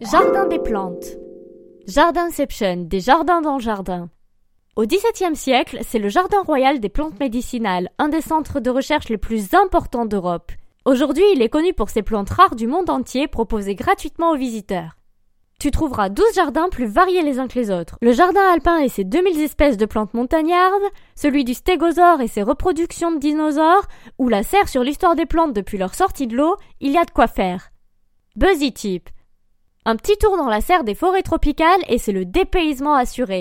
Jardin des plantes. Jardinception, des jardins dans le jardin. Au XVIIe siècle, c'est le Jardin royal des plantes médicinales, un des centres de recherche les plus importants d'Europe. Aujourd'hui, il est connu pour ses plantes rares du monde entier proposées gratuitement aux visiteurs. Tu trouveras 12 jardins plus variés les uns que les autres. Le jardin alpin et ses 2000 espèces de plantes montagnardes, celui du stégosaure et ses reproductions de dinosaures, ou la serre sur l'histoire des plantes depuis leur sortie de l'eau, il y a de quoi faire. Buzzy Tip. Un petit tour dans la serre des forêts tropicales et c'est le dépaysement assuré.